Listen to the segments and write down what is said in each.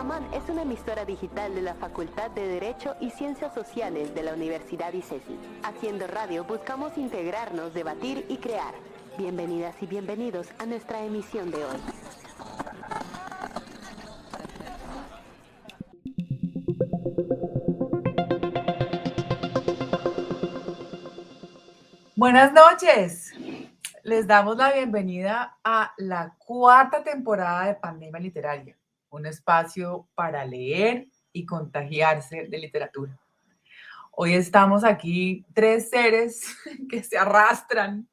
Samán es una emisora digital de la Facultad de Derecho y Ciencias Sociales de la Universidad ICESI. Haciendo radio buscamos integrarnos, debatir y crear. Bienvenidas y bienvenidos a nuestra emisión de hoy. Buenas noches. Les damos la bienvenida a la cuarta temporada de Pandemia Literaria, un espacio para leer y contagiarse de literatura. Hoy estamos aquí tres seres que se arrastran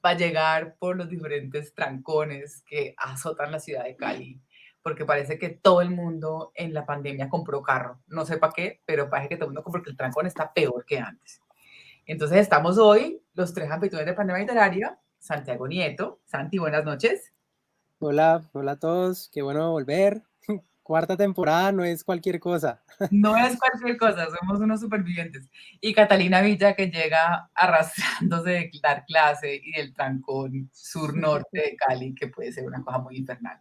para llegar por los diferentes trancones que azotan la ciudad de Cali, porque parece que todo el mundo en la pandemia compró carro. No sé para qué, pero parece que todo el mundo compró que el trancón está peor que antes. Entonces estamos hoy, los tres anfitriones de Pandemia Literaria, Santiago Nieto. Santi, buenas noches. Hola, hola a todos, qué bueno volver. Cuarta temporada no es cualquier cosa. No es cualquier cosa, somos unos supervivientes. Y Catalina Villa que llega arrastrándose de dar clase y del trancón sur-norte de Cali, que puede ser una cosa muy infernal.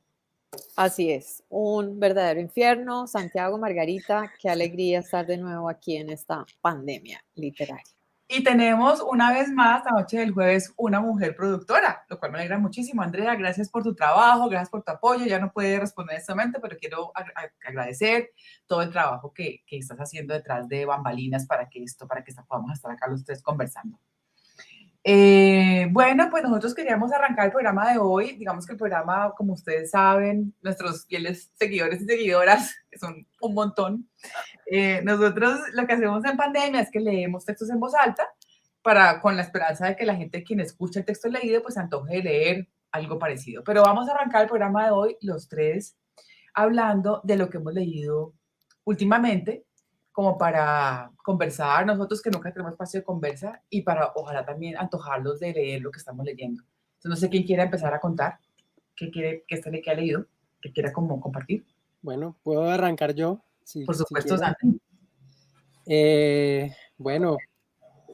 Así es, un verdadero infierno. Santiago, Margarita, qué alegría estar de nuevo aquí en esta pandemia literaria. Y tenemos una vez más, la noche del jueves, una mujer productora, lo cual me alegra muchísimo. Andrea, gracias por tu trabajo, gracias por tu apoyo. Ya no puede responder en este momento, pero quiero agradecer todo el trabajo que, que, estás haciendo detrás de bambalinas para que esto, para que podamos estar acá los tres conversando. Eh, bueno, pues nosotros queríamos arrancar el programa de hoy. Digamos que el programa, como ustedes saben, nuestros fieles seguidores y seguidoras, que son un montón, eh, nosotros lo que hacemos en pandemia es que leemos textos en voz alta para, con la esperanza de que la gente quien escucha el texto leído, pues antoje leer algo parecido. Pero vamos a arrancar el programa de hoy, los tres, hablando de lo que hemos leído últimamente como para conversar, nosotros que nunca tenemos espacio de conversa, y para ojalá también antojarlos de leer lo que estamos leyendo. Entonces, no sé quién quiere empezar a contar, qué quiere, qué este que ha leído, que quiera como compartir. Bueno, puedo arrancar yo. Por supuesto, eh, bueno,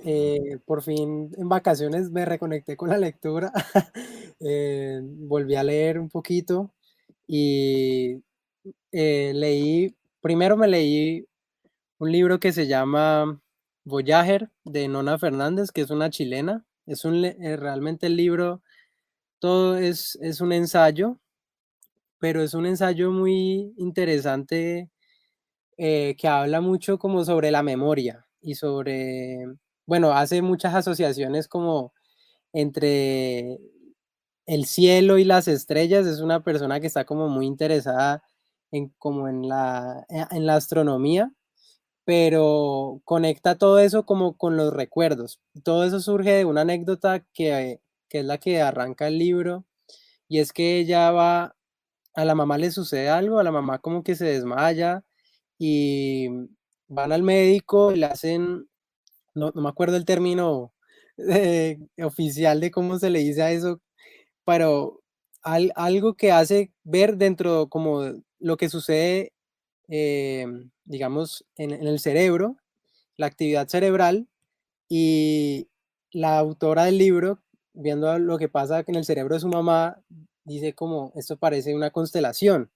eh, por fin en vacaciones me reconecté con la lectura, eh, volví a leer un poquito y leí, primero me leí un libro que se llama Voyager de Nona Fernández, que es una chilena. Es un, eh, realmente el libro, todo es, es un ensayo, pero es un ensayo muy interesante eh, que habla mucho como sobre la memoria y sobre, bueno, hace muchas asociaciones como entre el cielo y las estrellas. Es una persona que está como muy interesada en, como en la, en la astronomía pero conecta todo eso como con los recuerdos. Todo eso surge de una anécdota que, es la que arranca el libro, y es que ella va, a la mamá le sucede algo, a la mamá como que se desmaya, y van al médico y le hacen, no, me acuerdo el término eh, oficial de cómo se le dice a eso, pero algo que hace ver dentro como lo que sucede Em, digamos, en, el cerebro, la actividad cerebral, y la autora del libro, viendo lo que pasa en el cerebro de su mamá, dice como, esto parece una constelación.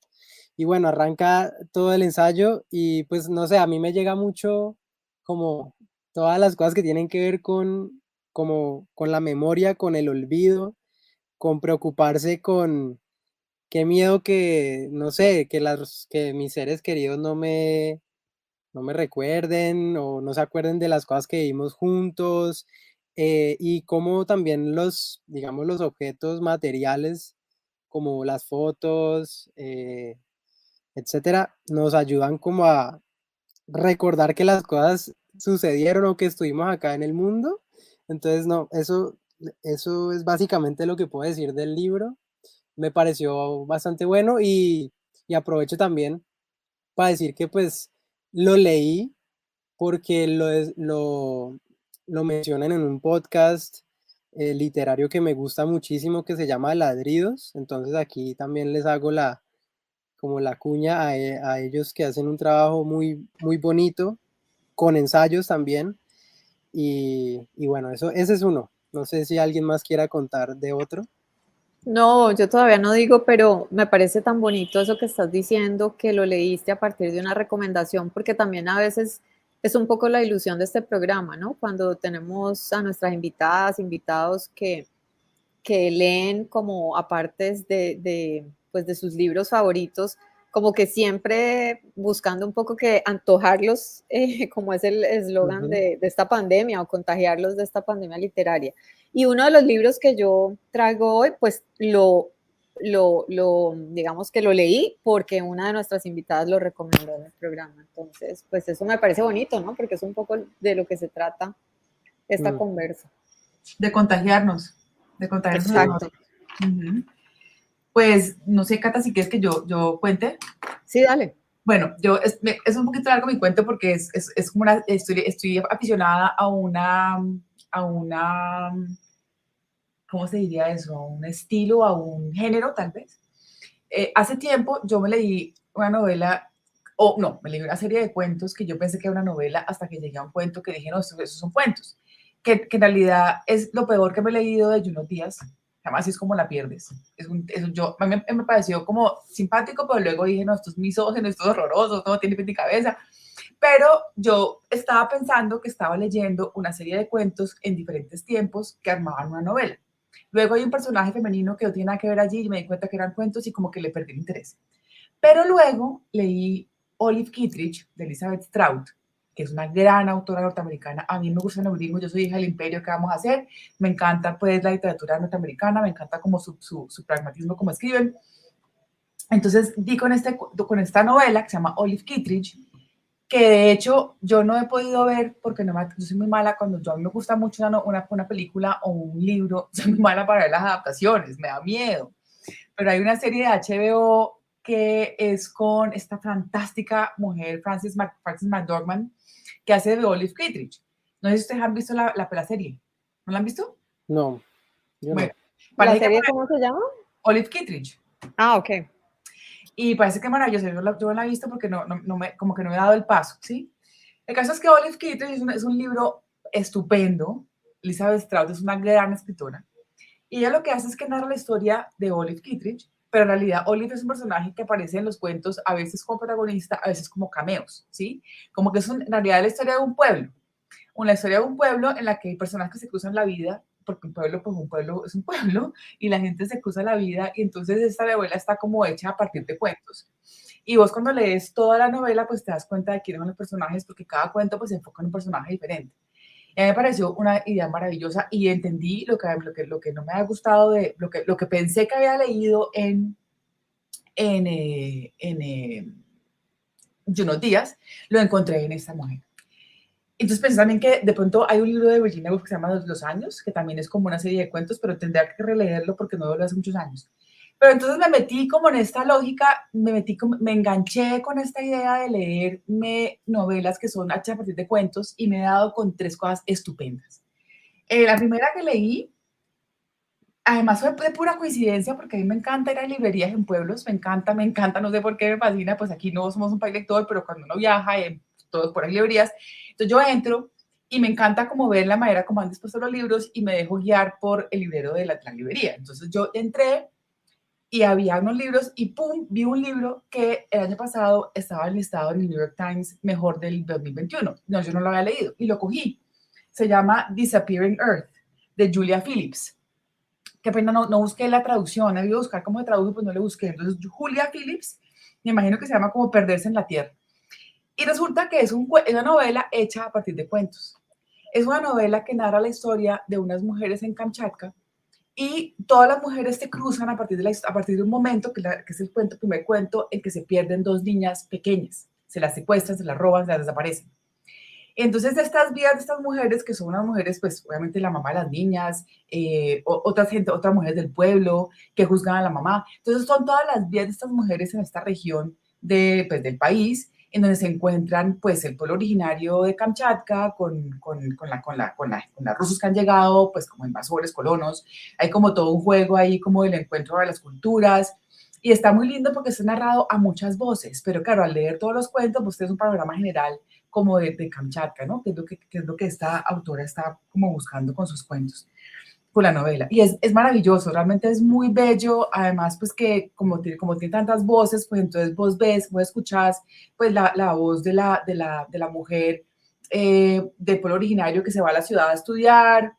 Y bueno, arranca todo el ensayo y pues no sé, a mí me llega mucho como todas las cosas que tienen que ver con, como, con la memoria, con el olvido, con preocuparse con, qué miedo que, no sé, que, las, que mis seres queridos no me, no me recuerden o no se acuerden de las cosas que vivimos juntos eh, y cómo también los, digamos, los objetos materiales como las fotos, eh, etcétera, nos ayudan como a recordar que las cosas sucedieron o que estuvimos acá en el mundo. Entonces, no, eso, eso es básicamente lo que puedo decir del libro me pareció bastante bueno y, aprovecho también para decir que pues lo leí porque lo, lo, lo mencionan en un podcast eh, literario que me gusta muchísimo que se llama Ladridos. Entonces aquí también les hago la como la cuña a, e, a, ellos que hacen un trabajo muy, muy bonito, con ensayos también. Y, y bueno, eso, ese es uno. No sé si alguien más quiera contar de otro. No, yo todavía no digo, pero me parece tan bonito eso que estás diciendo, que lo leíste a partir de una recomendación, porque también a veces es un poco la ilusión de este programa, ¿no? Cuando tenemos a nuestras invitadas, invitados que, que leen como apartes de, de, pues de sus libros favoritos, como que siempre buscando un poco que antojarlos, eh, como es el eslogan de, de, esta pandemia, o contagiarlos de esta pandemia literaria. Y uno de los libros que yo traigo hoy, pues lo, lo, lo, digamos que lo leí porque una de nuestras invitadas lo recomendó en el programa. Entonces, pues eso me parece bonito, ¿no? Porque es un poco de lo que se trata esta mm. conversa. De contagiarnos, de contagiarnos. Exacto. Uh -huh. Pues no sé, Cata, si quieres que yo, yo cuente. Sí, dale. Bueno, yo es, es un poquito largo mi cuento porque es, es, es como una, estoy, estoy, aficionada a una, a una, ¿cómo se diría eso? A un estilo, a un género tal vez. Eh, hace tiempo yo me leí una novela, o no, me leí una serie de cuentos que yo pensé que era una novela hasta que llegué a un cuento que dije, no, esos, esos son cuentos. Que, que, en realidad es lo peor que me he leído de Juno Díaz, además es como la pierdes. Es un, es un, yo, a mí me, pareció como simpático, pero luego dije, no, esto es misógino, esto es horroroso, todo tiene pie cabeza. Pero yo estaba pensando que estaba leyendo una serie de cuentos en diferentes tiempos que armaban una novela. Luego hay un personaje femenino que no tiene nada que ver allí y me di cuenta que eran cuentos y como que le perdí el interés. Pero luego leí Olive Kittredge de Elizabeth Strout, que es una gran autora norteamericana. A mí me gusta el gringos, yo soy hija del imperio, ¿qué vamos a hacer? Me encanta pues la literatura norteamericana, me encanta como su, su, su pragmatismo, como escriben. Entonces di con, este, con esta novela que se llama Olive Kittredge, que de hecho yo no he podido ver porque no me, yo soy muy mala cuando yo, a mí me gusta mucho una, una, una película o un libro, soy muy mala para ver las adaptaciones, me da miedo. Pero hay una serie de HBO que es con esta fantástica mujer, Frances, Frances McDormand, que hace de Olive Kittredge. No sé si ustedes han visto la, la, la serie. ¿No la han visto? No. bueno, no. ¿La serie cómo se llama? Olive Kittredge. Ah, ok. Y parece que maravilloso. Yo, la, yo no la he visto porque no, no, no, me, como que no he dado el paso, ¿sí? El caso es que Olive Kittredge es un, es un libro estupendo. Elizabeth Strauss es una gran escritora. Y ella lo que hace es que narra la historia de Olive Kittredge, pero en realidad Olive es un personaje que aparece en los cuentos a veces como protagonista, a veces como cameos, ¿sí? Como que es un, en realidad la historia de un pueblo, una historia de un pueblo en la que hay personas que se cruzan la vida, porque un pueblo, pues un pueblo es un pueblo, y la gente se cruza la vida, y entonces esta novela está como hecha a partir de cuentos. Y vos cuando lees toda la novela, pues te das cuenta de quiénes son los personajes, porque cada cuento pues se enfoca en un personaje diferente. Y a mí me pareció una idea maravillosa y entendí lo que, lo que, lo que no me ha gustado de lo que, lo que pensé que había leído en, en, eh, en eh, unos días, lo encontré en esta mujer. Entonces pensé también que de pronto hay un libro de Virginia Woolf que se llama Los Años, que también es como una serie de cuentos, pero tendría que releerlo porque no lo hace muchos años. Pero entonces me metí como en esta lógica, me metí, me enganché con esta idea de leerme novelas que son hechas a partir de cuentos y me he dado con tres cosas estupendas. Eh, la primera que leí, además fue de pura coincidencia, porque a mí me encanta ir a librerías en pueblos, me encanta, me encanta, no sé por qué me fascina, pues aquí no somos un país lector, pero cuando uno viaja, eh, todos por las librerías, entonces yo entro y me encanta como ver la manera como han dispuesto los libros y me dejo guiar por el librero de la, la librería. Entonces yo entré y había unos libros y pum, vi un libro que el año pasado estaba listado en el New York Times mejor del 2021. No, yo no lo había leído y lo cogí. Se llama Disappearing Earth de Julia Phillips. Qué pena, no, no busqué la traducción, había que buscar cómo se traduce, pues no le busqué. Entonces, Julia Phillips, me imagino que se llama como Perderse en la Tierra. Y resulta que es una novela hecha a partir de cuentos. Es una novela que narra la historia de unas mujeres en Kamchatka y todas las mujeres se cruzan a partir de, la, a partir de un momento, que, es el cuento, primer cuento, en que se pierden dos niñas pequeñas. Se las secuestran, se las roban, se las desaparecen. Entonces, estas vidas de estas mujeres, que son unas mujeres, pues obviamente la mamá de las niñas, eh, otras gente, otras mujeres del pueblo que juzgan a la mamá. Entonces, son todas las vidas de estas mujeres en esta región de, pues, del país en donde se encuentran pues el pueblo originario de Kamchatka con, con, con, la, con, la, con, la, con las rusos que han llegado pues como invasores, colonos, hay como todo un juego ahí como del encuentro de las culturas y está muy lindo porque está narrado a muchas voces, pero claro, al leer todos los cuentos pues es un panorama general como de, de Kamchatka, ¿no? Que es, lo que, que es lo que esta autora está como buscando con sus cuentos. Con la novela. Y es, es, maravilloso, realmente es muy bello, además pues que como tiene, como tiene tantas voces, pues entonces vos ves, vos escuchás pues la, la voz de la, de la, de la mujer eh, del pueblo originario que se va a la ciudad a estudiar,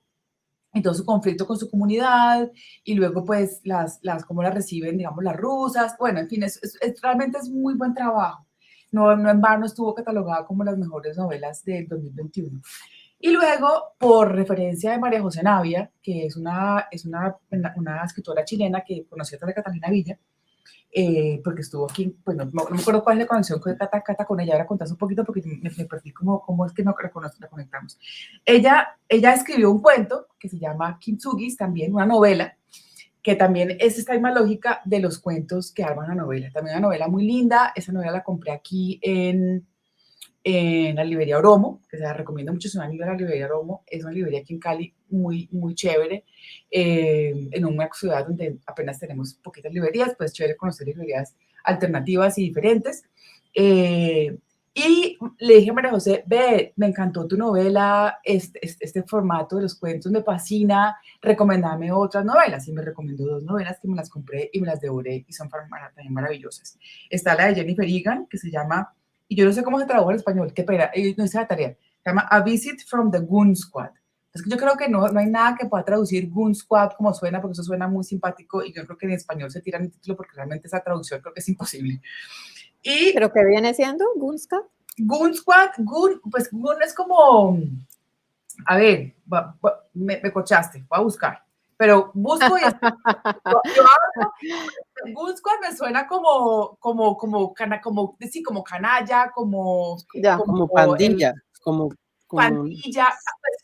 y todo su conflicto con su comunidad, y luego pues las, las cómo la reciben, digamos, las rusas, bueno, en fin, es, es, realmente es muy buen trabajo. No, no en vano estuvo catalogada como las mejores novelas del 2021. Y luego, por referencia de María José Navia, que es una, es una, una escritora chilena que conocí a Catalina Villa, eh, porque estuvo aquí, pues no, no, me acuerdo cuál es la conexión con Cata, Cata con ella, ahora contás un poquito porque me, me perdí cómo, cómo es que no la conectamos. Ella, ella escribió un cuento que se llama Kintsugis, también una novela, que también es esta misma lógica de los cuentos que arman la novela. También una novela muy linda, esa novela la compré aquí en, en la librería Oromo, que se la recomiendo mucho, es una amiga de la librería Oromo, es una librería aquí en Cali muy, muy chévere, eh, en una ciudad donde apenas tenemos poquitas librerías, pues chévere conocer librerías alternativas y diferentes. Eh, y le dije a María José, ve, me encantó tu novela, este, este, este, formato de los cuentos me fascina, recomendame otras novelas. Y me recomendó dos novelas que me las compré y me las devoré y son también maravillosas. Está la de Jennifer Egan, que se llama y yo no sé cómo se tradujo en español, qué pena, no hice la tarea, se llama A Visit from the Goon Squad. Es que yo creo que no, no hay nada que pueda traducir Goon Squad como suena, porque eso suena muy simpático y yo creo que en español se tira el título porque realmente esa traducción creo que es imposible. Y, ¿Pero qué viene siendo Goon Squad? Goon Squad, Goon, pues Goon es como, a ver, me, me cochaste, voy a buscar pero busco y yo, busco me suena como como como cana, como sí, como canalla, como como, pandilla, como, pandilla,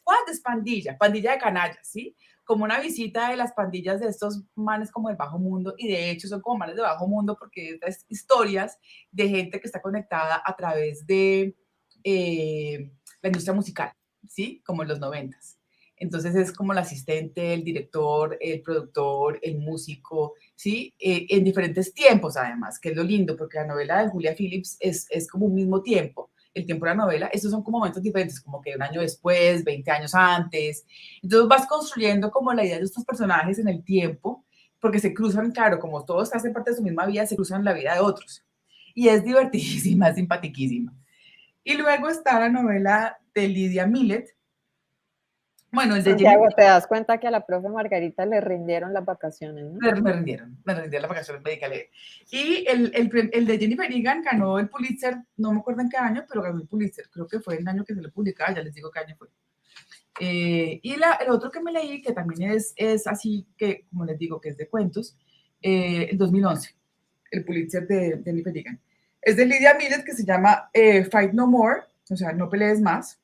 pues, es pandilla? Pandilla de canallas, ¿sí? Como una visita de las pandillas de estos manes como del bajo mundo y de hecho son como manes de bajo mundo porque estas historias de gente que está conectada a través de eh, la industria musical, ¿sí? Como en los noventas. Entonces es como el asistente, el director, el productor, el músico, ¿sí? Eh, en diferentes tiempos además, que es lo lindo, porque la novela de Julia Phillips es, es como un mismo tiempo. El tiempo de la novela, estos son como momentos diferentes, como que un año después, 20 años antes. Entonces vas construyendo como la idea de estos personajes en el tiempo, porque se cruzan, claro, como todos hacen parte de su misma vida, se cruzan la vida de otros. Y es divertidísima, es simpaticísima. Y luego está la novela de Lidia Millet, bueno, el de Santiago, te das cuenta que a la profe Margarita le rindieron las vacaciones, ¿no? Me, rindieron, me rindieron las vacaciones médicas. Y el, el, el, de Jennifer Egan ganó el Pulitzer, no me acuerdo en qué año, pero ganó el Pulitzer. Creo que fue el año que se le publicaba, ya les digo qué año fue. Eh, y la, el otro que me leí, que también es, es así, que como les digo, que es de cuentos, eh, el 2011, el Pulitzer de, Jennifer Egan. Es de Lydia Millet, que se llama eh, Fight No More, o sea, no pelees más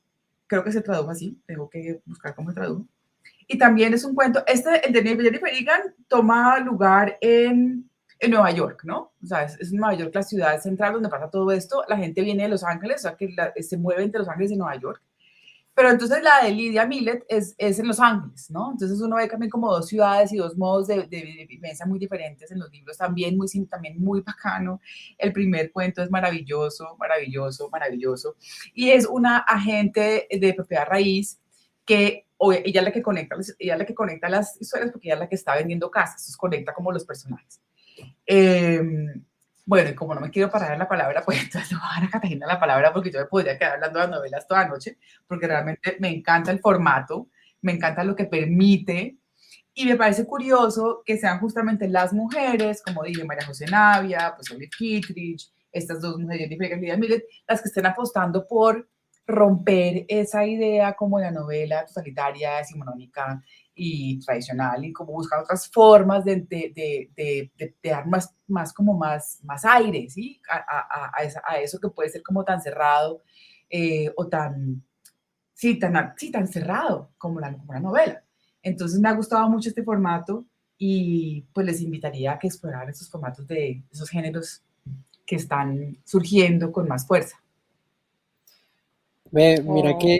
creo que se tradujo así, tengo que buscar cómo se tradujo. Y también es un cuento, este, el de Jennifer Egan, toma lugar en, en Nueva York, ¿no? O sea, es, Nueva York la ciudad central donde pasa todo esto. La gente viene de Los Ángeles, o sea, que se mueve entre Los Ángeles y Nueva York. Pero entonces la de Lidia Millet es, es, en Los Ángeles, ¿no? Entonces uno ve también como dos ciudades y dos modos de, de, vivencia muy diferentes en los libros, también muy, también muy bacano. El primer cuento es maravilloso, maravilloso, maravilloso. Y es una agente de propiedad raíz que ella es la que conecta, ella es la que conecta las historias porque ella es la que está vendiendo casas, entonces conecta como los personajes. Eh, bueno, y como no me quiero parar en la palabra, pues entonces le voy a dar a Catalina la palabra porque yo me podría quedar hablando de novelas toda la noche, porque realmente me encanta el formato, me encanta lo que permite, y me parece curioso que sean justamente las mujeres, como dije, María José Navia, pues Olive Kittridge, estas dos mujeres, Millet, las que estén apostando por romper esa idea como la novela totalitaria, decimonónica y tradicional y como buscar otras formas de, de, de, de dar más, más, como más, más aire, ¿sí? A, a, a, eso que puede ser como tan cerrado eh, o tan, sí, tan, sí, tan cerrado como la, como la novela. Entonces me ha gustado mucho este formato y pues les invitaría a que exploraran esos formatos de esos géneros que están surgiendo con más fuerza. mira oh. que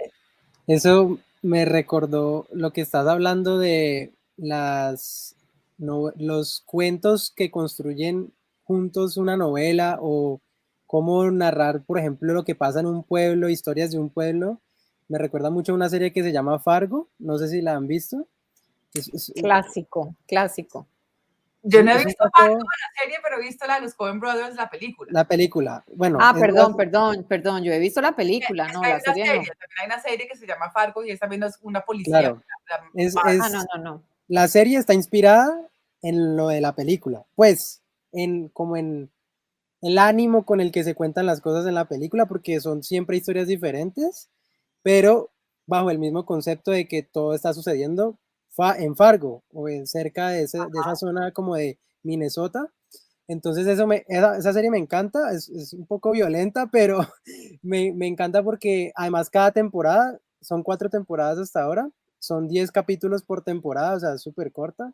eso me recordó lo que estás hablando de las los cuentos que construyen juntos una novela o cómo narrar, por ejemplo, lo que pasa en un pueblo, historias de un pueblo. Me recuerda mucho a una serie que se llama Fargo, no sé si la han visto. clásico, clásico. Yo no he visto Fargo, la serie, pero he visto la de los Coen Brothers, la película. La película, bueno. Ah, perdón, perdón, perdón, yo he visto la película, no, la serie, También hay una serie que se llama Fargo y es también una policía. Claro. ah, no, no, no. La serie está inspirada en lo de la película, pues, en como en el ánimo con el que se cuentan las cosas en la película, porque son siempre historias diferentes, pero bajo el mismo concepto de que todo está sucediendo en Fargo o en cerca de, esa zona como de Minnesota. Entonces eso me, esa, serie me encanta, es, es, un poco violenta, pero me, me, encanta porque además cada temporada, son cuatro temporadas hasta ahora, son diez capítulos por temporada, o sea, es súper corta.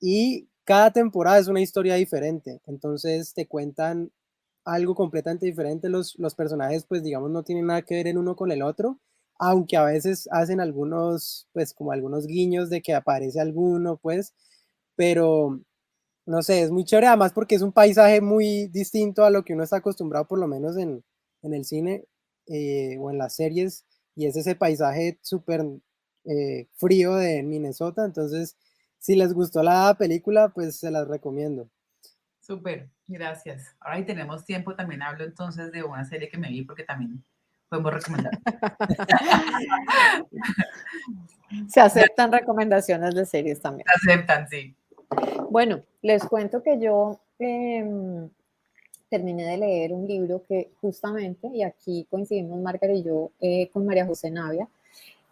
Y cada temporada es una historia diferente, entonces te cuentan algo completamente diferente, los, los personajes pues digamos no tienen nada que ver el uno con el otro, aunque a veces hacen algunos, pues como algunos guiños de que aparece alguno, pues, pero no sé, es muy chévere, además porque es un paisaje muy distinto a lo que uno está acostumbrado, por lo menos en, el cine eh, o en las series, y es ese paisaje súper eh, frío de Minnesota, entonces, si les gustó la película, pues se las recomiendo. Súper, gracias. Ahora tenemos tiempo, también hablo entonces de una serie que me vi porque también podemos recomendar. Se aceptan recomendaciones de series también. Se aceptan, sí. Bueno, les cuento que yo em, terminé de leer un libro que justamente, y aquí coincidimos Margarita y yo eh, con María José Navia.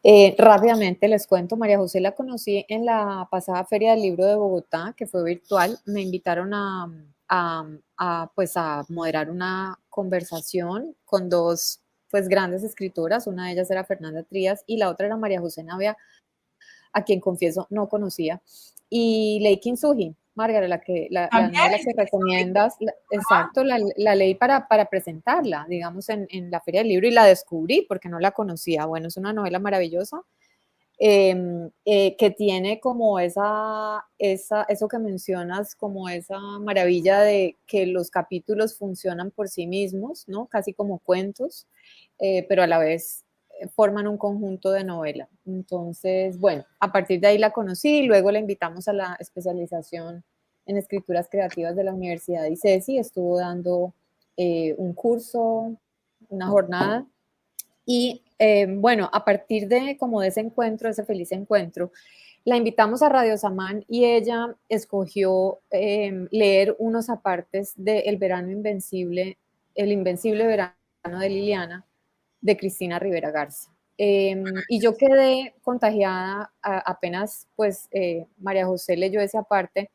Eh, rápidamente les cuento, María José la conocí en la pasada Feria del Libro de Bogotá, que fue virtual. Me invitaron a, a, pues a moderar una conversación con dos pues grandes escritoras, una de ellas era Fernanda Trías y la otra era María José Navia, a quien confieso no conocía, y Ley Kinsuji, Margarita, la que, la, la que recomiendas, exacto, la, la ley para, para presentarla, digamos, en, en, la Feria del Libro y la descubrí porque no la conocía. Bueno, es una novela maravillosa Em, eh, que tiene como esa, eso que mencionas, como esa maravilla de que los capítulos funcionan por sí mismos, ¿no? Casi como cuentos, eh, pero a la vez eh, forman un conjunto de novela. Entonces, bueno, a partir de ahí la conocí y luego la invitamos a la especialización en escrituras creativas de la Universidad de ICESI. Estuvo dando un curso, una jornada y eh, bueno, a partir de como de ese encuentro, ese feliz encuentro, la invitamos a Radio Samán y ella escogió em, leer unos apartes de El verano invencible, El invencible verano de Liliana, de Cristina Rivera Garza. Em, y yo quedé contagiada apenas, pues, eh, María José leyó ese aparte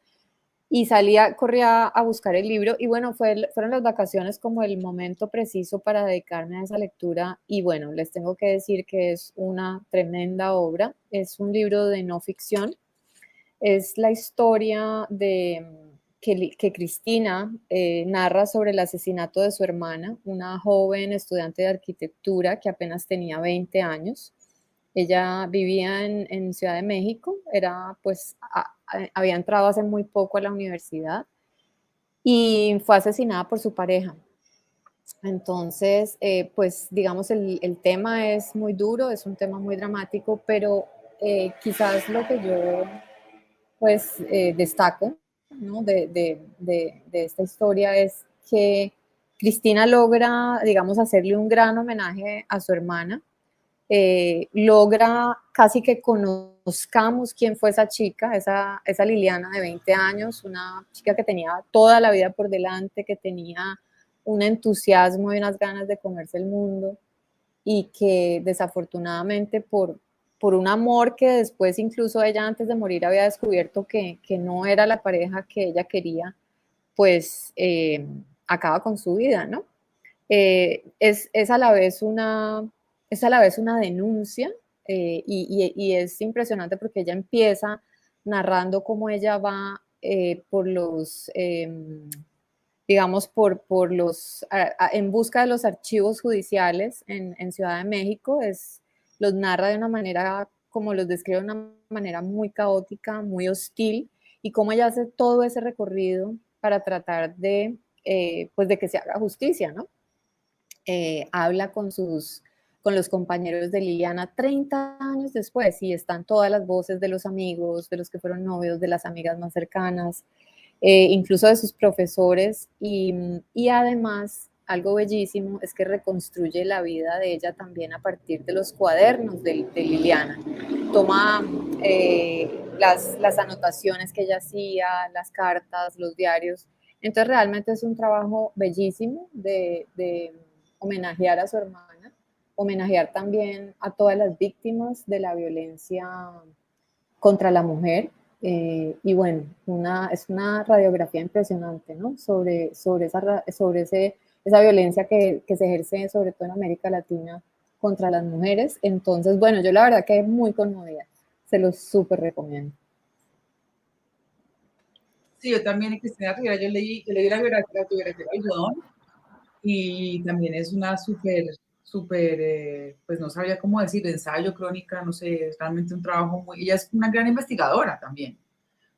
y salía, corría a buscar el libro y bueno, fue, fueron las vacaciones como el momento preciso para dedicarme a esa lectura y bueno, les tengo que decir que es una tremenda obra, es un libro de no ficción, es la historia de que, que Cristina eh, narra sobre el asesinato de su hermana, una joven estudiante de arquitectura que apenas tenía 20 años. Ella vivía en, Ciudad de México, era pues había entrado hace muy poco a la universidad y fue asesinada por su pareja. Entonces, eh, pues digamos, el, el, tema es muy duro, es un tema muy dramático, pero eh, quizás lo que yo pues eh, destaco de, de, esta historia es que Cristina logra, digamos, hacerle un gran homenaje a su hermana, logra casi que conozcamos quién fue esa chica, esa, esa Liliana de 20 años, una chica que tenía toda la vida por delante, que tenía un entusiasmo y unas ganas de comerse el mundo y que desafortunadamente por, por un amor que después incluso ella antes de morir había descubierto que, que no era la pareja que ella quería, pues eh, acaba con su vida, ¿no? Eh, es, es, a la vez una, es a la vez una denuncia eh, y, es impresionante porque ella empieza narrando cómo ella va eh, por los, em, digamos, por, por los, en busca de los archivos judiciales en, en, Ciudad de México, es, los narra de una manera, como los describe de una manera muy caótica, muy hostil, y cómo ella hace todo ese recorrido para tratar de, eh, pues de que se haga justicia, ¿no? habla con sus con los compañeros de Liliana 30 años después y están todas las voces de los amigos, de los que fueron novios, de las amigas más cercanas, eh, incluso de sus profesores y, y, además algo bellísimo es que reconstruye la vida de ella también a partir de los cuadernos de, Liliana. Toma eh, las, las anotaciones que ella hacía, las cartas, los diarios. Entonces realmente es un trabajo bellísimo de, de homenajear a su hermana homenajear también a todas las víctimas de la violencia contra la mujer. Eh, y bueno, una, es una radiografía impresionante, ¿no? Sobre, sobre, esa, sobre ese, esa violencia que, que, se ejerce sobre todo en América Latina contra las mujeres. Entonces, bueno, yo la verdad que muy conmovida. Se los súper recomiendo. Sí, yo también, Cristina Rivera, yo leí, yo leí la biografía, de Algodón y también es una súper súper, eh, pues no sabía cómo decir, ensayo, crónica, no sé, es realmente un trabajo muy, ella es una gran investigadora también.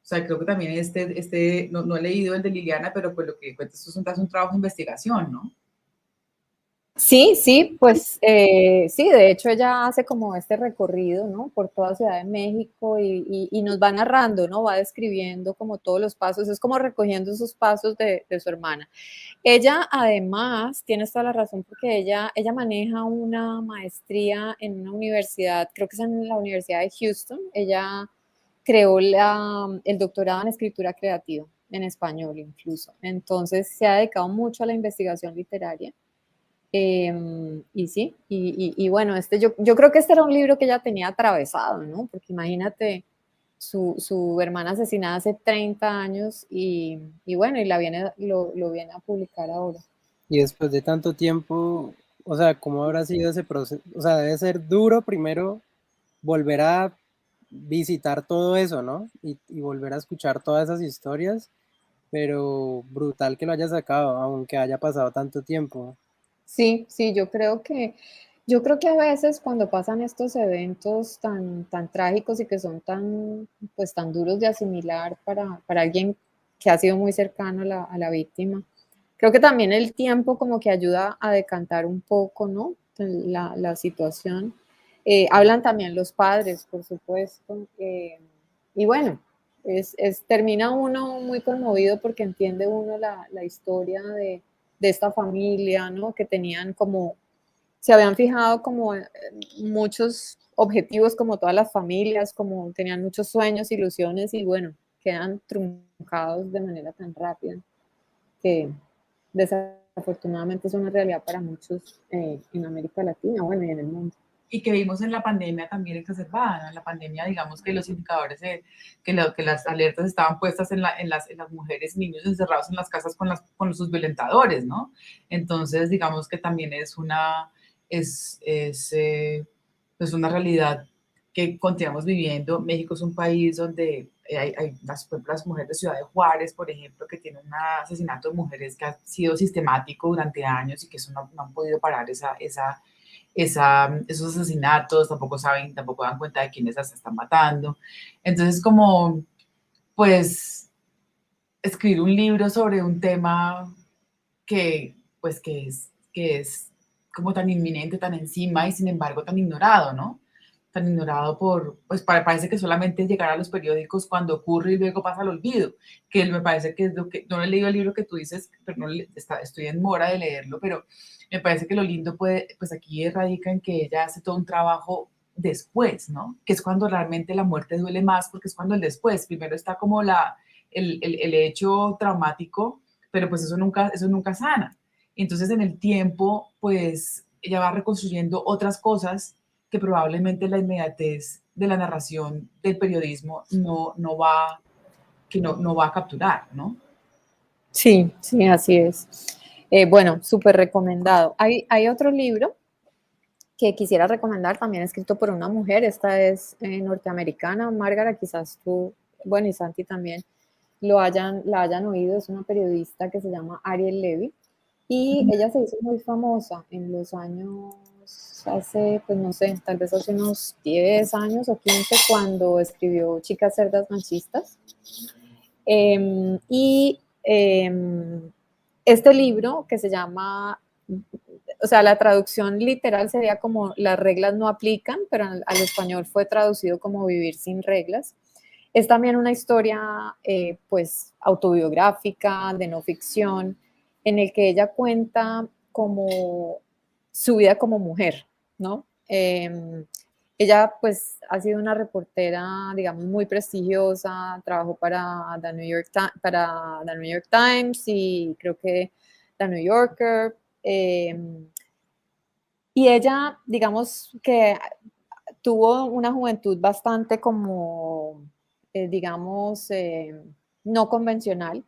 O sea, creo que también este, este no, no he leído el de Liliana, pero pues lo que cuenta es un, es un trabajo de investigación, ¿no? Sí, sí, pues eh, sí, de hecho ella hace como este recorrido, ¿no? Por toda Ciudad de México y, y, nos va narrando, ¿no? Va describiendo como todos los pasos, es como recogiendo esos pasos de, su hermana. Ella además, tienes toda la razón, porque ella, ella maneja una maestría en una universidad, creo que es en la Universidad de Houston, ella creó la, el doctorado en escritura creativa, en español incluso, entonces se ha dedicado mucho a la investigación literaria Em, y sí, y, bueno, este, yo, yo creo que este era un libro que ella tenía atravesado, ¿no? Porque imagínate, su, su hermana asesinada hace 30 años y, y bueno, y la viene, lo, lo, viene a publicar ahora. Y después de tanto tiempo, o sea, ¿cómo habrá sido ese proceso? O sea, debe ser duro primero volver a visitar todo eso, ¿no? Y, y volver a escuchar todas esas historias, pero brutal que lo haya sacado, aunque haya pasado tanto tiempo. Sí, sí, yo creo que, yo creo que a veces cuando pasan estos eventos tan, tan trágicos y que son tan, pues, tan duros de asimilar para, para alguien que ha sido muy cercano a la, víctima, creo que también el tiempo como que ayuda a decantar un poco, ¿no? La, la situación. Eh, hablan también los padres, por supuesto. Eh, y bueno, es, es, termina uno muy conmovido porque entiende uno la, la historia de, de esta familia, ¿no? Que tenían como, se habían fijado como muchos objetivos como todas las familias, como tenían muchos sueños, ilusiones y bueno, quedan truncados de manera tan rápida que desafortunadamente es una realidad para muchos eh, en América Latina, bueno, y en el mundo y que vimos en la pandemia también exacerbada. En la pandemia, digamos que los indicadores, de, que, lo, que las alertas estaban puestas en, la, en, las, en las mujeres niños encerrados en las casas con, las, con sus violentadores, ¿no? Entonces, digamos que también es una, es, es, eh, pues una realidad que continuamos viviendo. México es un país donde hay, hay las, las, mujeres de Ciudad de Juárez, por ejemplo, que tienen un asesinato de mujeres que ha sido sistemático durante años y que eso no, no han podido parar esa, esa esa, esos asesinatos, tampoco saben, tampoco dan cuenta de quiénes las están matando. Entonces, como, pues, escribir un libro sobre un tema que, pues, que es, que es como tan inminente, tan encima y sin embargo tan ignorado, ¿no? Tan ignorado por, pues parece que solamente llegar a los periódicos cuando ocurre y luego pasa al olvido, que me parece que es lo que, no he leído el libro que tú dices, pero no está, estoy en mora de leerlo, pero me parece que lo lindo puede, pues aquí radica en que ella hace todo un trabajo después, ¿no? Que es cuando realmente la muerte duele más, porque es cuando el después, primero está como la, el, el, el hecho traumático, pero pues eso nunca, eso nunca sana. Entonces en el tiempo, pues ella va reconstruyendo otras cosas que probablemente la inmediatez de la narración del periodismo no, no va, que no, no va a capturar, ¿no? Sí, sí, así es. Eh, bueno, súper recomendado. Hay, hay otro libro que quisiera recomendar, también escrito por una mujer, esta es eh, norteamericana, Márgara, quizás tú, bueno, y Santi también lo hayan, la hayan oído, es una periodista que se llama Ariel Levy, y ella se hizo muy famosa en los años hace, pues no sé, tal vez hace unos 10 años o 15 cuando escribió Chicas Cerdas Machistas. Em, y em, este libro que se llama o sea, la traducción literal sería como las reglas no aplican, pero al, español fue traducido como vivir sin reglas. Es también una historia, eh, pues, autobiográfica, de no ficción, en el que ella cuenta como su vida como mujer, ¿no? Em, ella pues ha sido una reportera, digamos, muy prestigiosa, trabajó para The New York, Times y creo que The New Yorker. Em, y ella, digamos, que tuvo una juventud bastante como, eh, digamos, eh, no convencional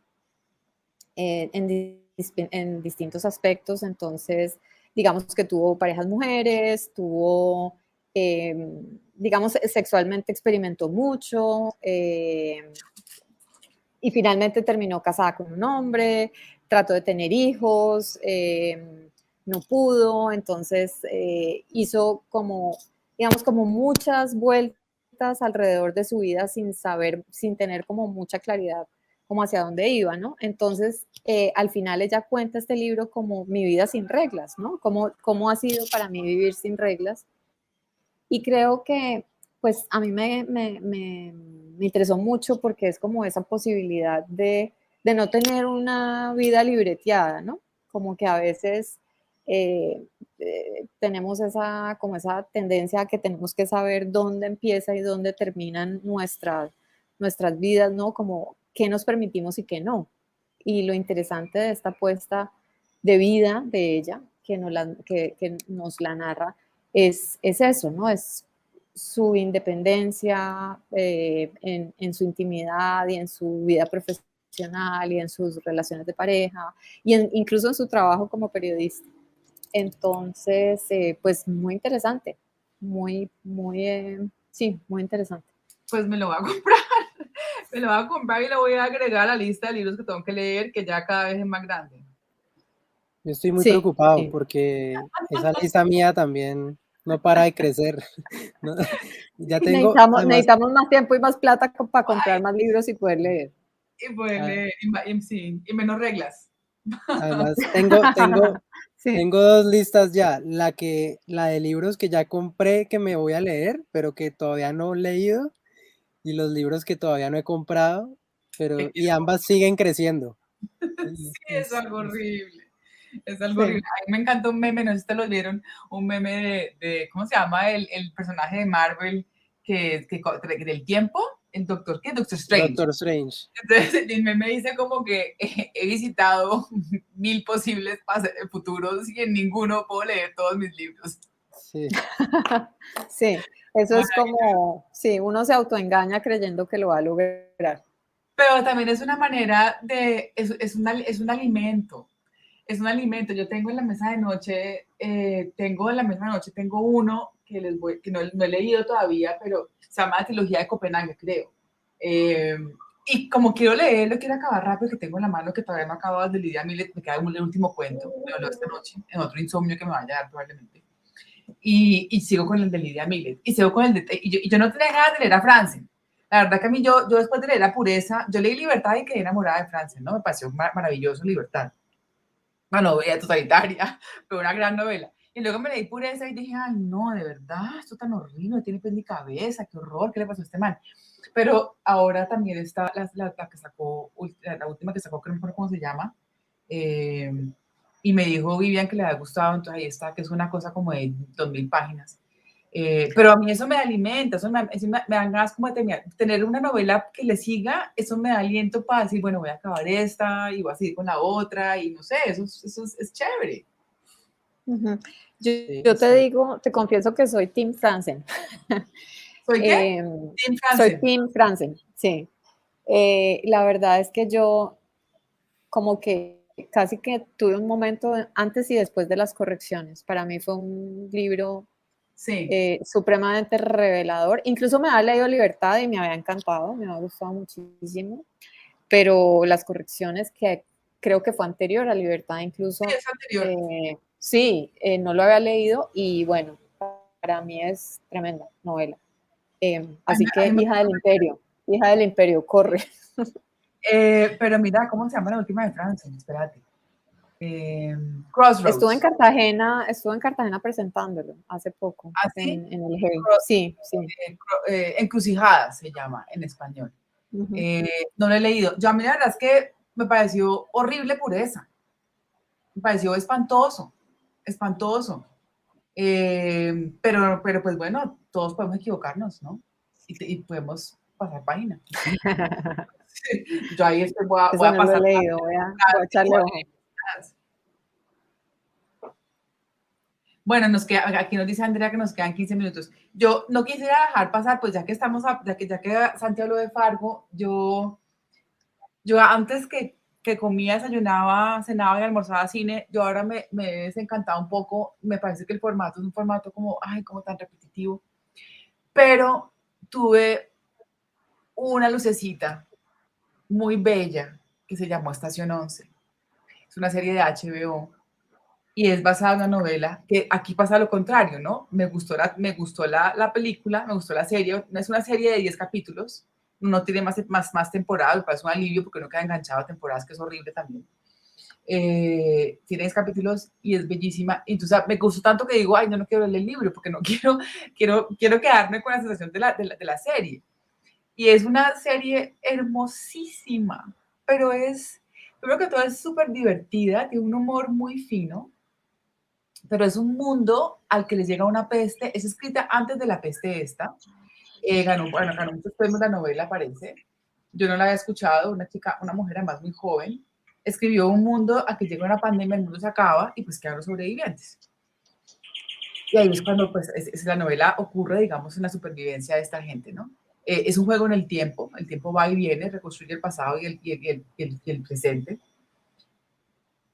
eh, en, en distintos aspectos. Entonces, digamos que tuvo parejas mujeres, tuvo Em, digamos, sexualmente experimentó mucho em, y finalmente terminó casada con un hombre, trató de tener hijos, em, no pudo, entonces eh, hizo como, digamos, como muchas vueltas alrededor de su vida sin saber, sin tener como mucha claridad como hacia dónde iba, ¿no? Entonces, eh, al final ella cuenta este libro como mi vida sin reglas, ¿no? Cómo, cómo ha sido para mí vivir sin reglas y creo que, pues, a mí me, me, me, interesó mucho porque es como esa posibilidad de, de, no tener una vida libreteada, ¿no? Como que a veces eh, eh, tenemos esa, como esa tendencia a que tenemos que saber dónde empieza y dónde terminan nuestras, nuestras vidas, ¿no? Como qué nos permitimos y qué no. Y lo interesante de esta apuesta de vida de ella, que nos la, que, que nos la narra, es, eso, ¿no? Es su independencia eh, en, su intimidad y en su vida profesional y en sus relaciones de pareja y incluso en su trabajo como periodista. Entonces, eh, pues muy interesante, muy, muy, eh, sí, muy interesante. Pues me lo voy a comprar, me lo voy a comprar y lo voy a agregar a la lista de libros que tengo que leer, que ya cada vez es más grande. Yo estoy muy preocupado porque esa lista mía también no para de crecer. ya tengo, necesitamos, más tiempo y más plata para comprar más libros y poder leer. Y poder leer, y, menos reglas. Además, tengo, tengo, dos listas ya. La, que, la de libros que ya compré que me voy a leer, pero que todavía no he leído, y los libros que todavía no he comprado, pero y ambas siguen creciendo. Sí, es algo horrible. Es algo horrible. A mí me encantó un meme, no sé si te lo vieron, un meme de, ¿cómo se llama? El, el, personaje de Marvel que, que, del tiempo, el Doctor, ¿qué? Doctor Strange. Doctor Strange. Entonces el meme dice como que he visitado mil posibles futuros y en ninguno puedo leer todos mis libros. Sí. sí, eso es como, sí, uno se autoengaña creyendo que lo va a lograr. Pero también es una manera de, es, es, una, es un alimento es un alimento. Yo tengo en la mesa de noche, eh, tengo en la mesa de noche, tengo uno que, les voy, que no, he leído todavía, pero se llama la trilogía de Copenhague, creo. Eh, y como quiero leerlo, quiero acabar rápido, que tengo en la mano, que todavía no acabo de Lidia Millet, me queda el último cuento, lo esta noche, en otro insomnio que me vaya a dar probablemente. Y, y, sigo con el de Lidia Millet, y sigo con el de, y yo, y yo no tenía ganas de leer a Franzen. La verdad que a mí, yo, yo después de leer La Pureza, yo leí Libertad y quedé enamorada de Franzen, ¿no? Me pareció maravilloso Libertad una novela totalitaria, pero una gran novela. Y luego me leí Pureza y dije, ay, no, de verdad, esto tan horrible, tiene pie ni cabeza, qué horror, ¿qué le pasó a este man? Pero ahora también está la, la, que sacó, la última que sacó, que no me acuerdo cómo se llama, eh, y me dijo Vivian que le había gustado, entonces ahí está, que es una cosa como de 2000 páginas. Eh, pero a mí eso me alimenta, eso me, me, dan ganas como de tener, una novela que le siga, eso me da aliento para decir, bueno, voy a acabar esta y voy a seguir con la otra y no sé, eso, eso es, chévere. Yo, te digo, te confieso que soy Tim Franzen. ¿Soy qué? Em, Tim Franzen. Soy Tim Franzen, sí. Eh, la verdad es que yo como que casi que tuve un momento antes y después de las correcciones. Para mí fue un libro sí. Eh, supremamente revelador. Incluso me había leído Libertad y me había encantado, me había gustado muchísimo, pero las correcciones que creo que fue anterior a Libertad incluso. Sí, es anterior. Eh, sí, eh, no lo había leído y bueno, para mí es tremenda novela. así que hija del imperio, hija del imperio, corre. pero mira, ¿cómo se llama la última de Francia? Espérate. eh, Crossroads. Estuvo en Cartagena, estuvo en Cartagena presentándolo hace poco. ¿Ah, sí? En, en el Hey. Cross- Sí, sí. eh, eh, Encrucijada se llama en español. Eh, no lo he leído. Yo a mí la verdad es que me pareció horrible pureza. Me pareció espantoso, espantoso. Eh, pero, pero pues bueno, todos podemos equivocarnos, ¿no? Y, y podemos pasar página. Yo ahí estoy, voy a, voy a no lo he pasar leído, voy a, voy a echarle. Bueno, nos queda, aquí nos dice Andrea que nos quedan 15 minutos. Yo no quisiera dejar pasar, pues ya que estamos, a- ya que, ya que Santi habló de Fargo, yo, yo antes que, que comía, desayunaba, cenaba y almorzaba cine, yo ahora me, me he desencantado un poco, me parece que el formato es un formato como, ay, como tan repetitivo, pero tuve una lucecita muy bella que se llamó Estación 11. Es una serie de HBO y es basada en una novela que aquí pasa lo contrario, ¿no? Me gustó la, me gustó la, la película, me gustó la serie, es una serie de 10 capítulos, no tiene más, más, más temporadas, parece un alivio porque no queda enganchado a temporadas, que es horrible también. Eh, tiene 10 capítulos y es bellísima. Entonces me gustó tanto que digo, ay, yo no quiero leer el libro porque no quiero, quiero, quiero quedarme con la sensación de la, de la, de la serie. Y es una serie hermosísima, pero es, creo que todo es súper divertida, tiene un humor muy fino, pero es un mundo al que les llega una peste, es escrita antes de la peste esta, eh, ganó, bueno, ganó muchos premios la novela, parece, yo no la había escuchado, una chica, una mujer además muy joven, escribió un mundo a que llega una pandemia, el mundo se acaba y pues quedan los sobrevivientes. Y ahí es cuando pues es, es la novela ocurre, digamos, en la supervivencia de esta gente, ¿no? Eh, es un juego en el tiempo, el tiempo va y viene, reconstruye el pasado y el, y el, y el, y el, presente,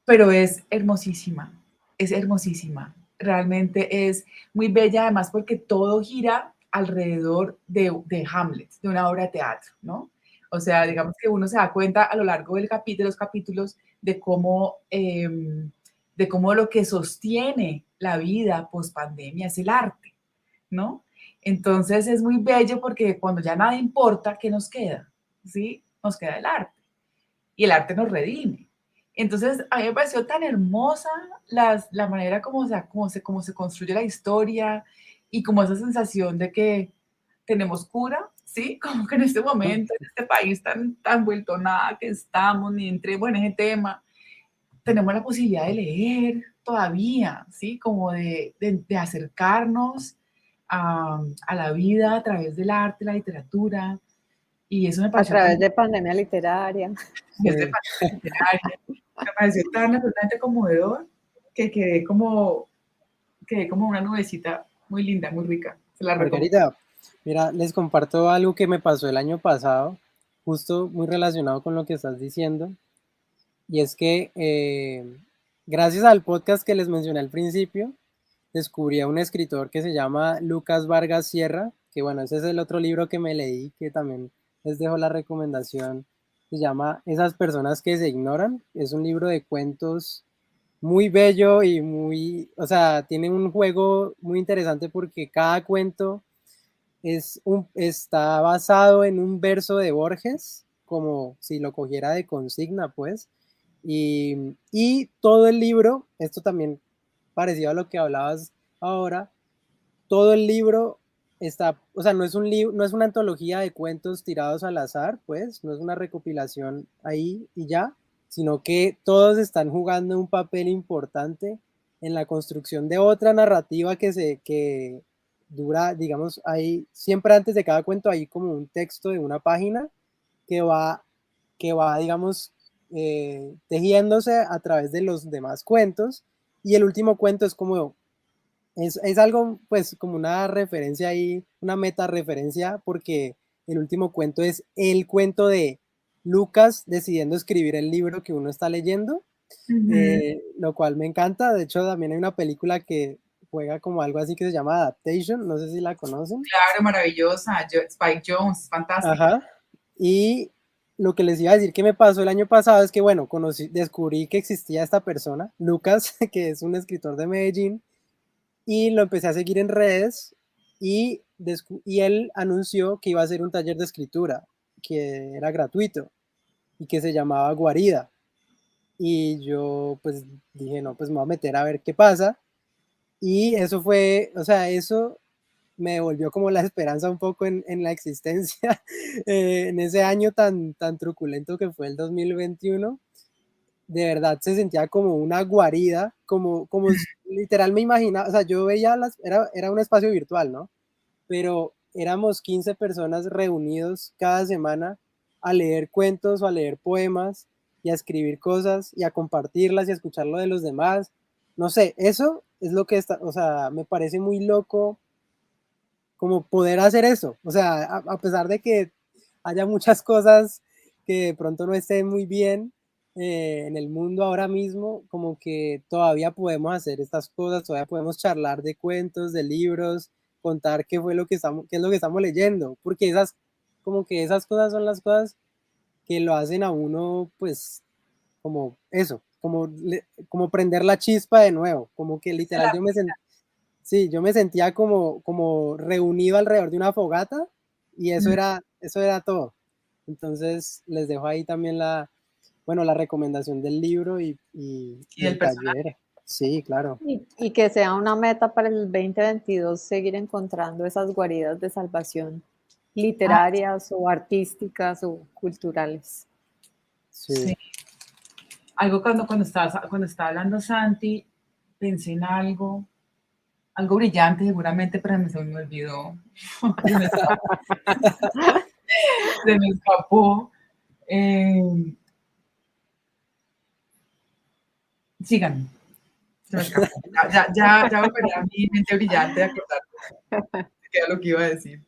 pero es hermosísima, es hermosísima, realmente es muy bella además porque todo gira alrededor de, de Hamlet, de una obra de teatro, ¿no? O sea, digamos que uno se da cuenta a lo largo del capi de los capítulos de cómo, eh, de cómo lo que sostiene la vida post pandemia es el arte, ¿no? Entonces es muy bello porque cuando ya nada importa, ¿qué nos queda? ¿Sí? Nos queda el arte. Y el arte nos redime. Entonces, a mí me pareció tan hermosa las, la manera como, se, como, se, como se construye la historia y como esa sensación de que tenemos cura, ¿sí? Como que en este momento, en este país tan, tan vuelto nada que estamos, ni entremos en ese tema, tenemos la posibilidad de leer todavía, ¿sí? Como de, de, de acercarnos a, a, la vida a través del arte, la literatura. Y eso me pareció. A través de pandemia literaria. De pandemia literaria. Me pareció tan absolutamente conmovedor que quedé como, quedé como una nubecita muy linda, muy rica. Se la Margarita, mira, les comparto algo que me pasó el año pasado, justo muy relacionado con lo que estás diciendo. Y es que eh, gracias al podcast que les mencioné al principio, descubrí a un escritor que se llama Lucas Vargas Sierra, que bueno, ese es el otro libro que me leí, que también les dejo la recomendación. Se llama Esas personas que se ignoran. Es un libro de cuentos muy bello y muy, o sea, tiene un juego muy interesante porque cada cuento es un, está basado en un verso de Borges, como si lo cogiera de consigna, pues. Y, y todo el libro, esto también parecido a lo que hablabas ahora, todo el libro está, o sea, no es un libro, no es una antología de cuentos tirados al azar, pues, no es una recopilación ahí y ya, sino que todos están jugando un papel importante en la construcción de otra narrativa que se que dura, digamos, ahí siempre antes de cada cuento hay como un texto de una página que va que va, digamos, eh, tejiéndose a través de los demás cuentos y el último cuento es como es, es, algo, pues, como una referencia ahí, una meta referencia, porque el último cuento es el cuento de Lucas decidiendo escribir el libro que uno está leyendo, uh -huh. eh, lo cual me encanta. De hecho, también hay una película que juega como algo así que se llama Adaptation, no sé si la conocen. Claro, maravillosa, Spike Jones, fantástica. Ajá. Y lo que les iba a decir que me pasó el año pasado es que, bueno, conocí, descubrí que existía esta persona, Lucas, que es un escritor de Medellín, y lo empecé a seguir en redes y, y él anunció que iba a hacer un taller de escritura que era gratuito y que se llamaba Guarida. y yo pues dije, no, pues me voy a meter a ver qué pasa. Y eso fue, o sea, eso me devolvió como la esperanza un poco en, en la existencia eh, en ese año tan, tan truculento que fue el 2021. De verdad se sentía como una guarida, como, como literal me imaginaba, o sea, yo veía las, era, era un espacio virtual, ¿no? Pero éramos 15 personas reunidos cada semana a leer cuentos o a leer poemas y a escribir cosas y a compartirlas y a escuchar lo de los demás. No sé, eso es lo que está, o sea, me parece muy loco como poder hacer eso. O sea, a, pesar de que haya muchas cosas que de pronto no estén muy bien eh, en el mundo ahora mismo, como que todavía podemos hacer estas cosas, todavía podemos charlar de cuentos, de libros, contar qué fue lo que estamos, qué es lo que estamos leyendo, porque esas, como que esas cosas son las cosas que lo hacen a uno, pues, como eso, como, como prender la chispa de nuevo, como que literal yo me sí, yo me sentía como, como reunido alrededor de una fogata y eso era, eso era todo. Entonces les dejo ahí también la, bueno, la recomendación del libro y, y, el taller. Sí, claro. Y, y, que sea una meta para el 2022 seguir encontrando esas guaridas de salvación literarias o artísticas o culturales. Sí. Algo cuando, cuando, estaba, cuando estaba hablando Santi, pensé en algo, algo brillante seguramente, pero se me olvidó. se me escapó. Eh, sigan. Se me escapó. Ya, ya, ya, a mi mente brillante de acordar qué era lo que iba a decir.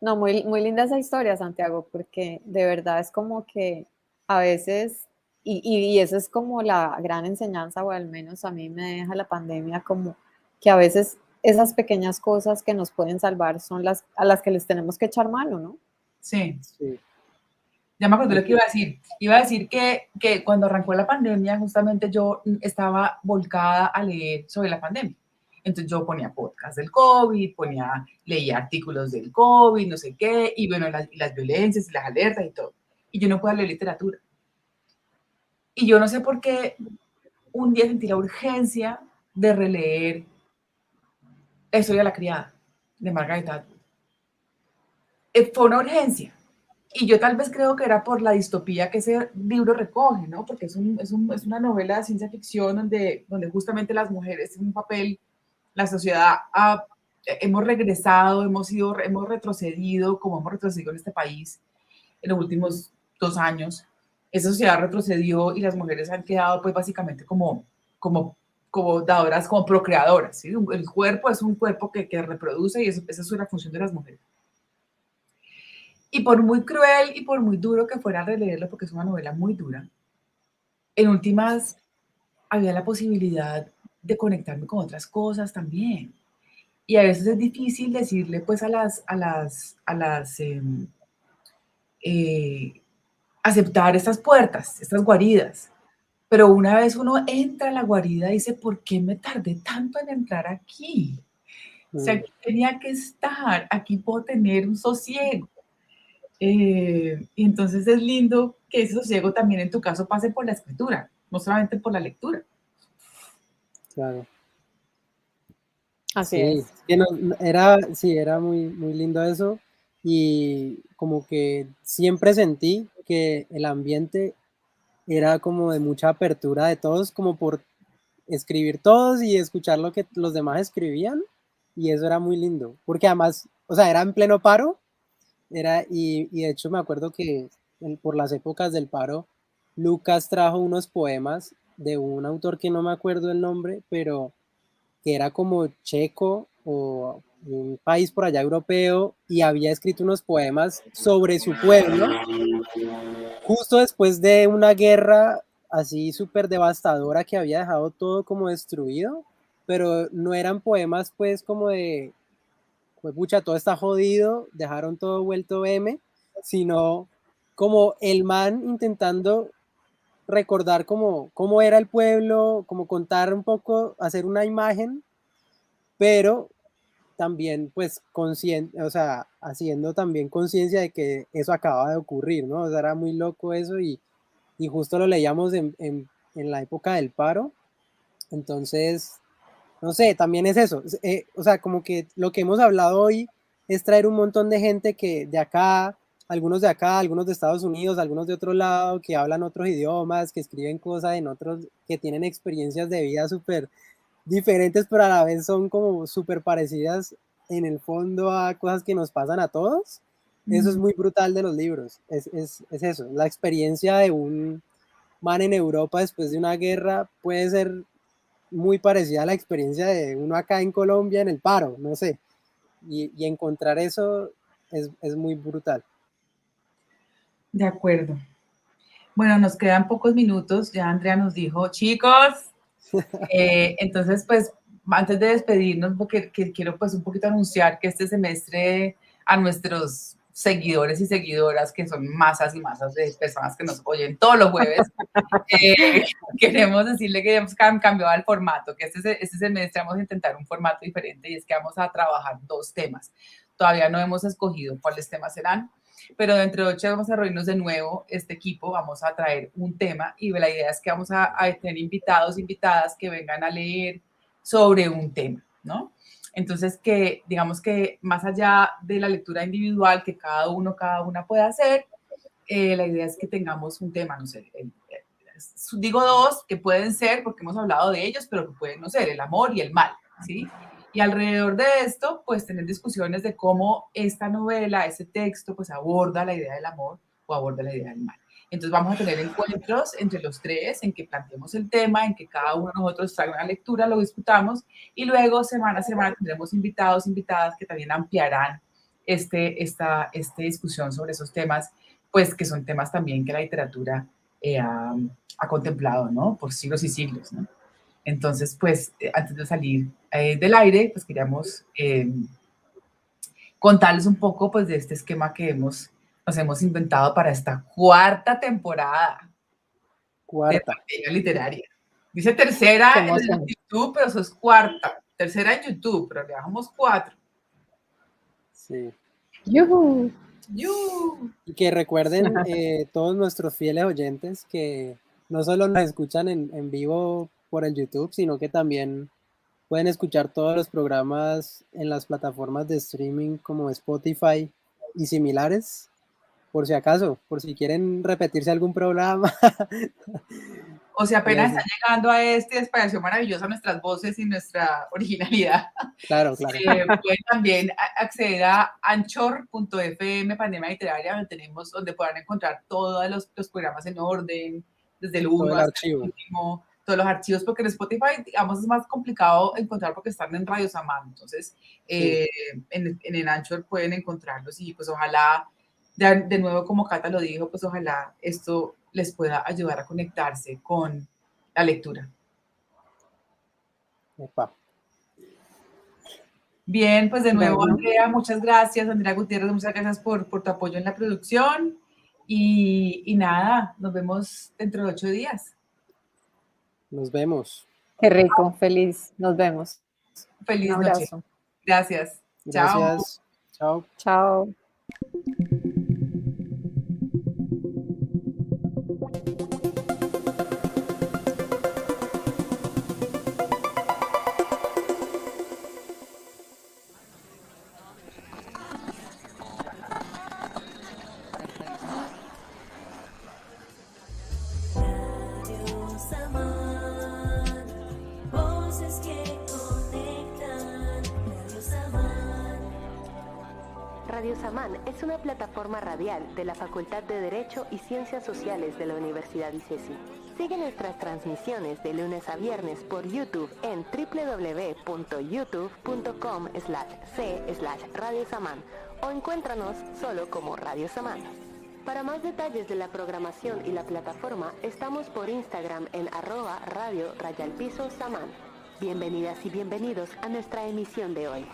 No, muy, muy linda esa historia, Santiago, porque de verdad es como que a veces, y, y, eso es como la gran enseñanza, o al menos a mí me deja la pandemia, como que a veces esas pequeñas cosas que nos pueden salvar son las a las que les tenemos que echar mano, ¿no? Sí, sí. Ya me acuerdo lo que iba a decir. Iba a decir que, que cuando arrancó la pandemia, justamente yo estaba volcada a leer sobre la pandemia. Entonces yo ponía podcast del COVID, ponía, leía artículos del COVID, no sé qué, y bueno, las, las violencias y las alertas y todo. Y yo no puedo leer literatura. Y yo no sé por qué un día sentí la urgencia de releer Historia de la criada, de Margaret Atwood. Eh, fue una urgencia. Y yo tal vez creo que era por la distopía que ese libro recoge, ¿no? Porque es, un, es, un, es una novela de ciencia ficción donde, justamente las mujeres tienen un papel la sociedad ha, hemos regresado, hemos, ido, hemos retrocedido, como hemos retrocedido en este país en los últimos dos años. Esa sociedad retrocedió y las mujeres han quedado pues básicamente como, como dadoras, como procreadoras. ¿sí? El cuerpo es un cuerpo que, reproduce y eso, esa es una función de las mujeres. Y por muy cruel y por muy duro que fuera releerlo, porque es una novela muy dura, en últimas había la posibilidad de conectarme con otras cosas también. Y a veces es difícil decirle pues a las, a las, a las, em, eh, aceptar estas puertas, estas guaridas. Pero una vez uno entra a la guarida, dice, ¿por qué me tardé tanto en entrar aquí? O sea, aquí tenía que estar, aquí puedo tener un sosiego. Eh, y entonces es lindo que ese sosiego también en tu caso pase por la escritura, no solamente por la lectura. Claro. Así es. era, sí, era muy, muy lindo eso. Y como que siempre sentí que el ambiente era como de mucha apertura de todos, como por escribir todos y escuchar lo que los demás escribían. Y eso era muy lindo, porque además, o sea, era en pleno paro, era, y, y de hecho me acuerdo que por las épocas del paro, Lucas trajo unos poemas de un autor que no me acuerdo el nombre, pero que era como checo o un país por allá europeo y había escrito unos poemas sobre su pueblo, justo después de una guerra así súper devastadora que había dejado todo como destruido, pero no eran poemas pues como de, pues pucha, todo está jodido, dejaron todo vuelto M, sino como el man intentando recordar cómo, cómo era el pueblo, como contar un poco, hacer una imagen, pero también pues consciente, o sea, haciendo también conciencia de que eso acaba de ocurrir, ¿no? O sea, era muy loco eso y, y justo lo leíamos en, en, la época del paro. Entonces, no sé, también es eso. Eh, o sea, como que lo que hemos hablado hoy es traer un montón de gente que de acá, algunos de acá, algunos de Estados Unidos, algunos de otro lado, que hablan otros idiomas, que escriben cosas en otros, que tienen experiencias de vida súper diferentes, pero a la vez son como súper parecidas en el fondo a cosas que nos pasan a todos. Eso es muy brutal de los libros. Es, es, es, eso. La experiencia de un man en Europa después de una guerra puede ser muy parecida a la experiencia de uno acá en Colombia en el paro, no sé. Y, y encontrar eso es, es muy brutal. De acuerdo. Bueno, nos quedan pocos minutos. Ya Andrea nos dijo, chicos, eh, entonces pues antes de despedirnos, porque quiero pues un poquito anunciar que este semestre a nuestros seguidores y seguidoras, que son masas y masas de personas que nos oyen todos los jueves, eh, queremos decirle que hemos cambiado el formato, que este, este semestre vamos a intentar un formato diferente y es que vamos a trabajar dos temas. Todavía no hemos escogido cuáles temas serán, pero dentro de ocho vamos a reunirnos de nuevo, este equipo, vamos a traer un tema y la idea es que vamos a, a tener invitados, invitadas que vengan a leer sobre un tema, ¿no? Entonces, que digamos que más allá de la lectura individual que cada uno, cada una puede hacer, eh, la idea es que tengamos un tema, no sé, digo dos que pueden ser, porque hemos hablado de ellos, pero que pueden no ser, el amor y el mal, ¿sí? Y alrededor de esto, pues tener discusiones de cómo esta novela, ese texto, pues aborda la idea del amor o aborda la idea del mal. Entonces vamos a tener encuentros entre los tres en que planteemos el tema, en que cada uno de nosotros traiga una lectura, lo discutamos y luego semana a semana tendremos invitados, invitadas que también ampliarán este, esta, esta discusión sobre esos temas, pues que son temas también que la literatura eh, ha, ha, contemplado, ¿no? Por siglos y siglos, ¿no? Entonces, pues eh, antes de salir eh, del aire, pues queríamos contarles un poco pues de este esquema que hemos nos hemos inventado para esta cuarta temporada cuarta. de literaria. Dice tercera en YouTube, pero eso es cuarta. Tercera en YouTube, pero le bajamos cuatro. Sí. ¡Yuhu! Y que recuerden eh, todos nuestros fieles oyentes que no solo nos escuchan en, en vivo por el YouTube, sino que también pueden escuchar todos los programas en las plataformas de streaming como Spotify y similares por si acaso, por si quieren repetirse algún programa. O sea, apenas están llegando a este espacio maravilloso nuestras voces y nuestra originalidad. Claro, claro. Eh, pueden también acceder a anchor.fm, Pandemia Literaria, donde tenemos, donde podrán encontrar todos los, los programas en orden, desde el uno hasta el último, todos los archivos, porque en Spotify, digamos, es más complicado encontrar porque están en Radio Samán. Entonces, eh, en, en el Anchor pueden encontrarlos y pues ojalá de, nuevo, como Cata lo dijo, pues ojalá esto les pueda ayudar a conectarse con la lectura. Bien, pues de nuevo, Andrea, muchas gracias. Andrea Gutiérrez, muchas gracias por, por tu apoyo en la producción. Y, y, nada, nos vemos dentro de ocho días. Nos vemos. Qué rico, feliz. Nos vemos. Feliz noche. Gracias. Gracias. Chao. Chao. De la Facultad de Derecho y Ciencias Sociales de la Universidad ICESI. Sigue nuestras transmisiones de lunes a viernes por YouTube en www.youtube.com c Radio Saman o encuéntranos solo como Radio Saman. Para más detalles de la programación y la plataforma, estamos por Instagram en arroba radio rayalpiso Saman. Bienvenidas y bienvenidos a nuestra emisión de hoy.